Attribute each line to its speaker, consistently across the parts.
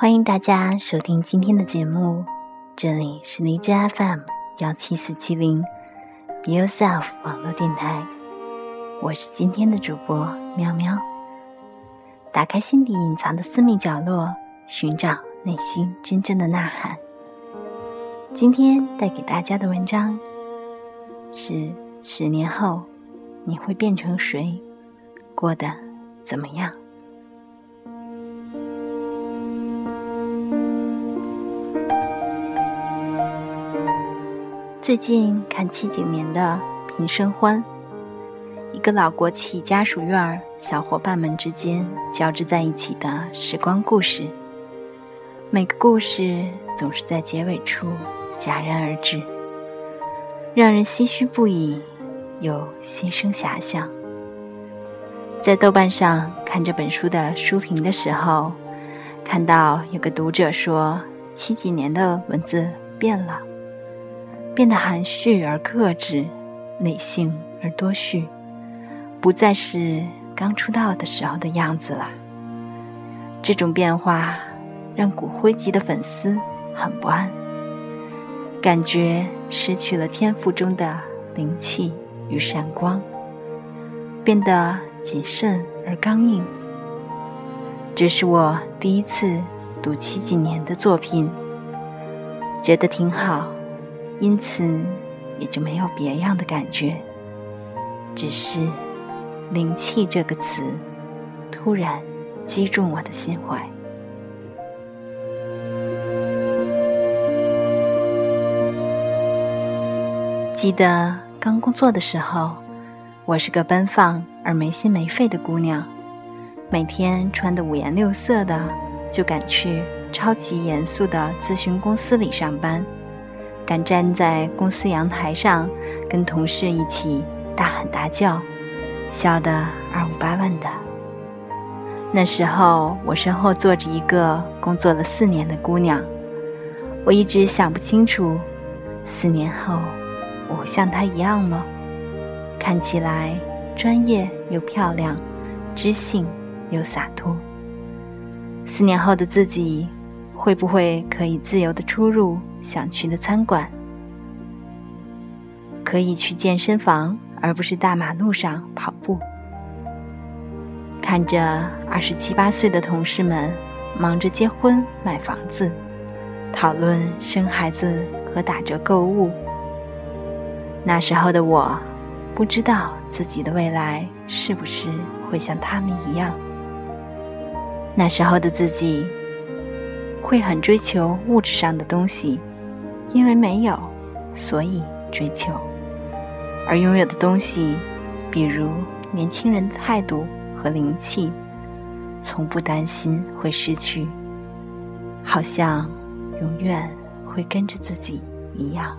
Speaker 1: 欢迎大家收听今天的节目，这里是荔枝 FM 幺七四七零，Be Yourself 网络电台，我是今天的主播喵喵。打开心底隐藏的私密角落，寻找内心真正的呐喊。今天带给大家的文章是：十年后你会变成谁？过得怎么样？最近看七几年的《平生欢》，一个老国企家属院儿，小伙伴们之间交织在一起的时光故事。每个故事总是在结尾处戛然而止，让人唏嘘不已，又心生遐想。在豆瓣上看这本书的书评的时候，看到有个读者说，七几年的文字变了。变得含蓄而克制，理性而多绪，不再是刚出道的时候的样子了。这种变化让骨灰级的粉丝很不安，感觉失去了天赋中的灵气与闪光，变得谨慎而刚硬。这是我第一次读七几年的作品，觉得挺好。因此，也就没有别样的感觉，只是“灵气”这个词突然击中我的心怀。记得刚工作的时候，我是个奔放而没心没肺的姑娘，每天穿的五颜六色的，就赶去超级严肃的咨询公司里上班。敢站在公司阳台上，跟同事一起大喊大叫，笑得二五八万的。那时候，我身后坐着一个工作了四年的姑娘，我一直想不清楚，四年后我会像她一样吗？看起来专业又漂亮，知性又洒脱。四年后的自己，会不会可以自由的出入？想去的餐馆，可以去健身房，而不是大马路上跑步。看着二十七八岁的同事们忙着结婚、买房子，讨论生孩子和打折购物。那时候的我，不知道自己的未来是不是会像他们一样。那时候的自己，会很追求物质上的东西。因为没有，所以追求；而拥有的东西，比如年轻人的态度和灵气，从不担心会失去，好像永远会跟着自己一样。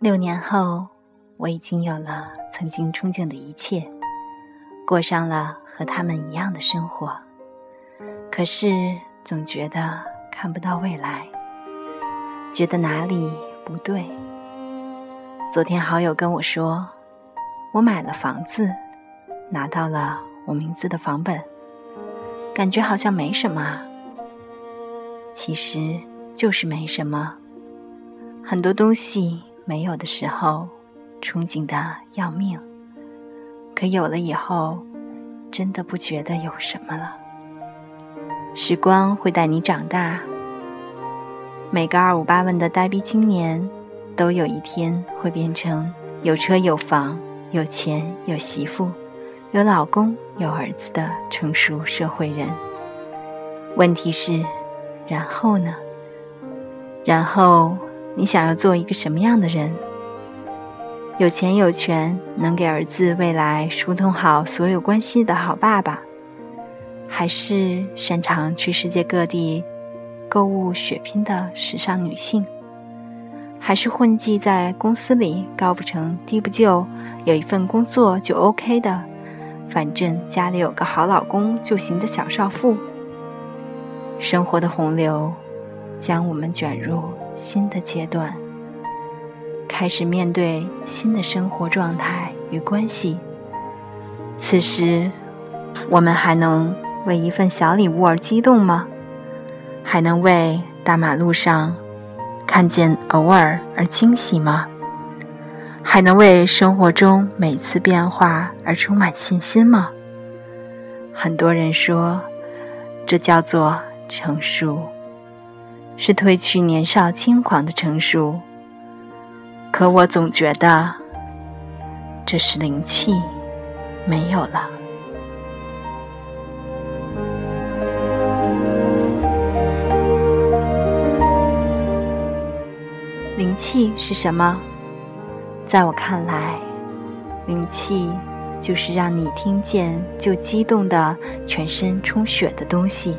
Speaker 1: 六年后，我已经有了曾经憧憬的一切，过上了和他们一样的生活。可是总觉得看不到未来，觉得哪里不对。昨天好友跟我说，我买了房子，拿到了我名字的房本，感觉好像没什么。其实就是没什么，很多东西。没有的时候，憧憬的要命；可有了以后，真的不觉得有什么了。时光会带你长大，每个二五八万的呆逼青年，都有一天会变成有车有房、有钱有媳妇、有老公有儿子的成熟社会人。问题是，然后呢？然后。你想要做一个什么样的人？有钱有权，能给儿子未来疏通好所有关系的好爸爸，还是擅长去世界各地购物血拼的时尚女性？还是混迹在公司里高不成低不就，有一份工作就 OK 的，反正家里有个好老公就行的小少妇。生活的洪流将我们卷入新的阶段，开始面对新的生活状态与关系。此时，我们还能为一份小礼物而激动吗？还能为大马路上看见偶尔而惊喜吗？还能为生活中每次变化而充满信心吗？很多人说，这叫做成熟，是褪去年少轻狂的成熟。可我总觉得，这是灵气。没有了。灵气是什么？在我看来，灵气就是让你听见就激动的、全身充血的东西。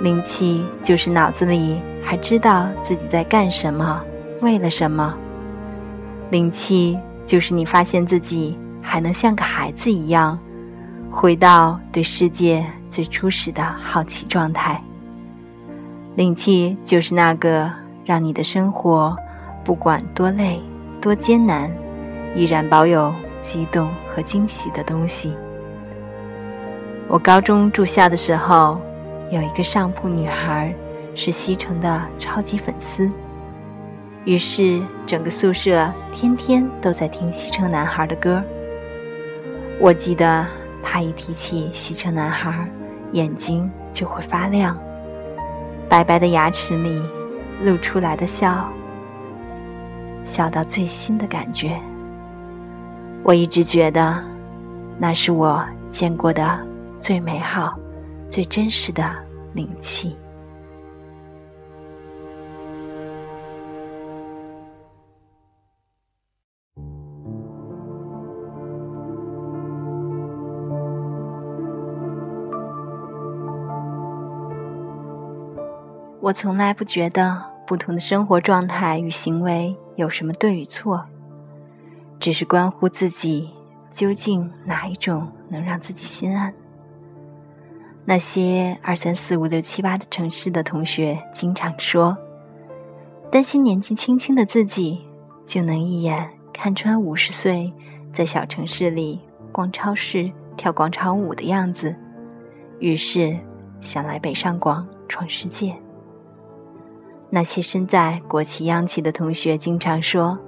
Speaker 1: 灵气就是脑子里还知道自己在干什么，为了什么。灵气就是你发现自己。还能像个孩子一样，回到对世界最初始的好奇状态。灵气就是那个让你的生活，不管多累多艰难，依然保有激动和惊喜的东西。我高中住校的时候，有一个上铺女孩，是西城的超级粉丝，于是整个宿舍天天都在听西城男孩的歌。我记得他一提起西城男孩，眼睛就会发亮，白白的牙齿里露出来的笑，笑到最新的感觉。我一直觉得，那是我见过的最美好、最真实的灵气。我从来不觉得不同的生活状态与行为有什么对与错，只是关乎自己究竟哪一种能让自己心安。那些二三四五六七八的城市的同学经常说，担心年纪轻轻的自己就能一眼看穿五十岁在小城市里逛超市、跳广场舞的样子，于是想来北上广闯世界。那些身在国企央企的同学经常说，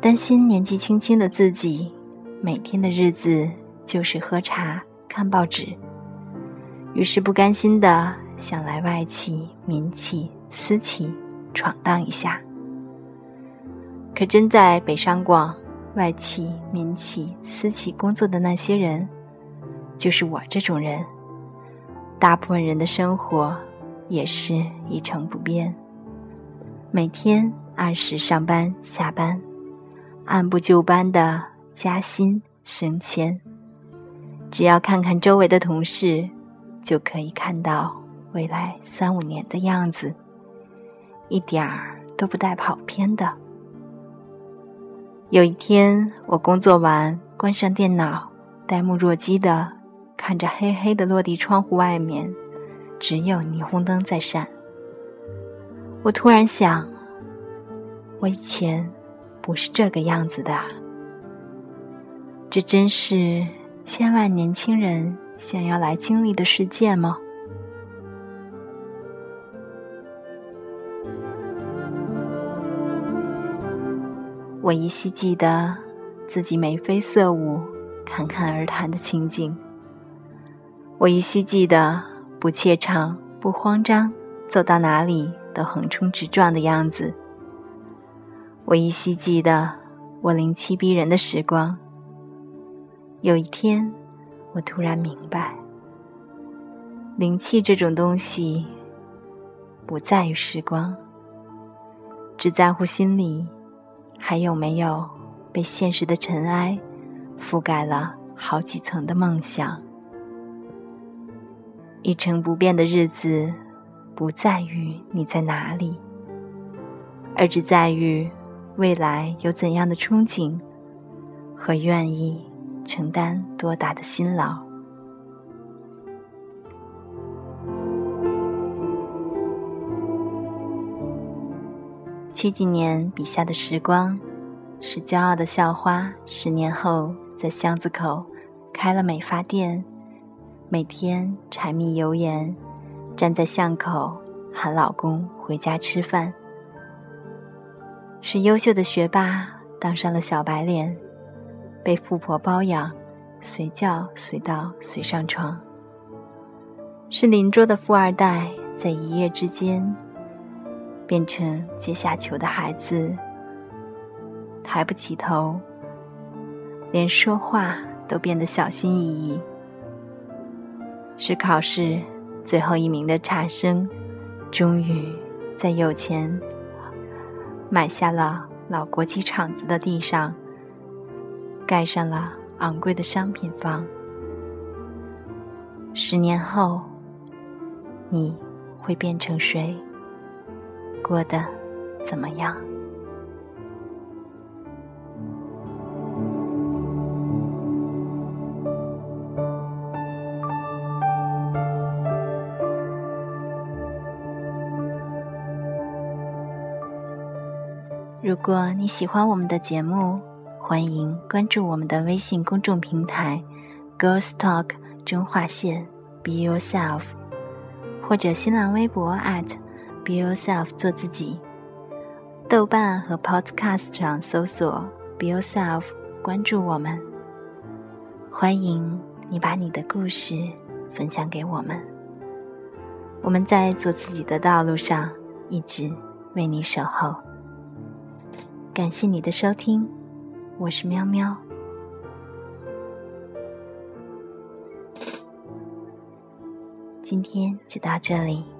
Speaker 1: 担心年纪轻轻的自己，每天的日子就是喝茶、看报纸，于是不甘心的想来外企、民企、私企闯荡一下。可真在北上广外企、民企、私企工作的那些人，就是我这种人。大部分人的生活也是一成不变。每天按时上班下班，按部就班的加薪升迁。只要看看周围的同事，就可以看到未来三五年的样子，一点儿都不带跑偏的。有一天，我工作完，关上电脑，呆目若鸡的看着黑黑的落地窗户外面，只有霓虹灯在闪。我突然想，我以前不是这个样子的。这真是千万年轻人想要来经历的世界吗？我依稀记得自己眉飞色舞、侃侃而谈的情景。我依稀记得不怯场、不慌张，走到哪里。都横冲直撞的样子，我依稀记得我灵气逼人的时光。有一天，我突然明白，灵气这种东西，不在于时光，只在乎心里还有没有被现实的尘埃覆盖了好几层的梦想。一成不变的日子。不在于你在哪里，而只在于未来有怎样的憧憬和愿意承担多大的辛劳。七几年笔下的时光，是骄傲的校花。十年后，在巷子口开了美发店，每天柴米油盐，站在巷口喊老公回家吃饭。是优秀的学霸，当上了小白脸，被富婆包养，随叫随到随上床。是邻桌的富二代，在一夜之间。变成阶下囚的孩子，抬不起头，连说话都变得小心翼翼。是考试最后一名的差生，终于在有钱买下了老国际厂子的地上，盖上了昂贵的商品房。十年后，你会变成谁？过得怎么样？如果你喜欢我们的节目，欢迎关注我们的微信公众平台 “Girls Talk 中划线 Be Yourself”，或者新浪微博 at。Be yourself，做自己。豆瓣和 Podcast 上搜索 Be yourself，关注我们。欢迎你把你的故事分享给我们。我们在做自己的道路上一直为你守候。感谢你的收听，我是喵喵。今天就到这里。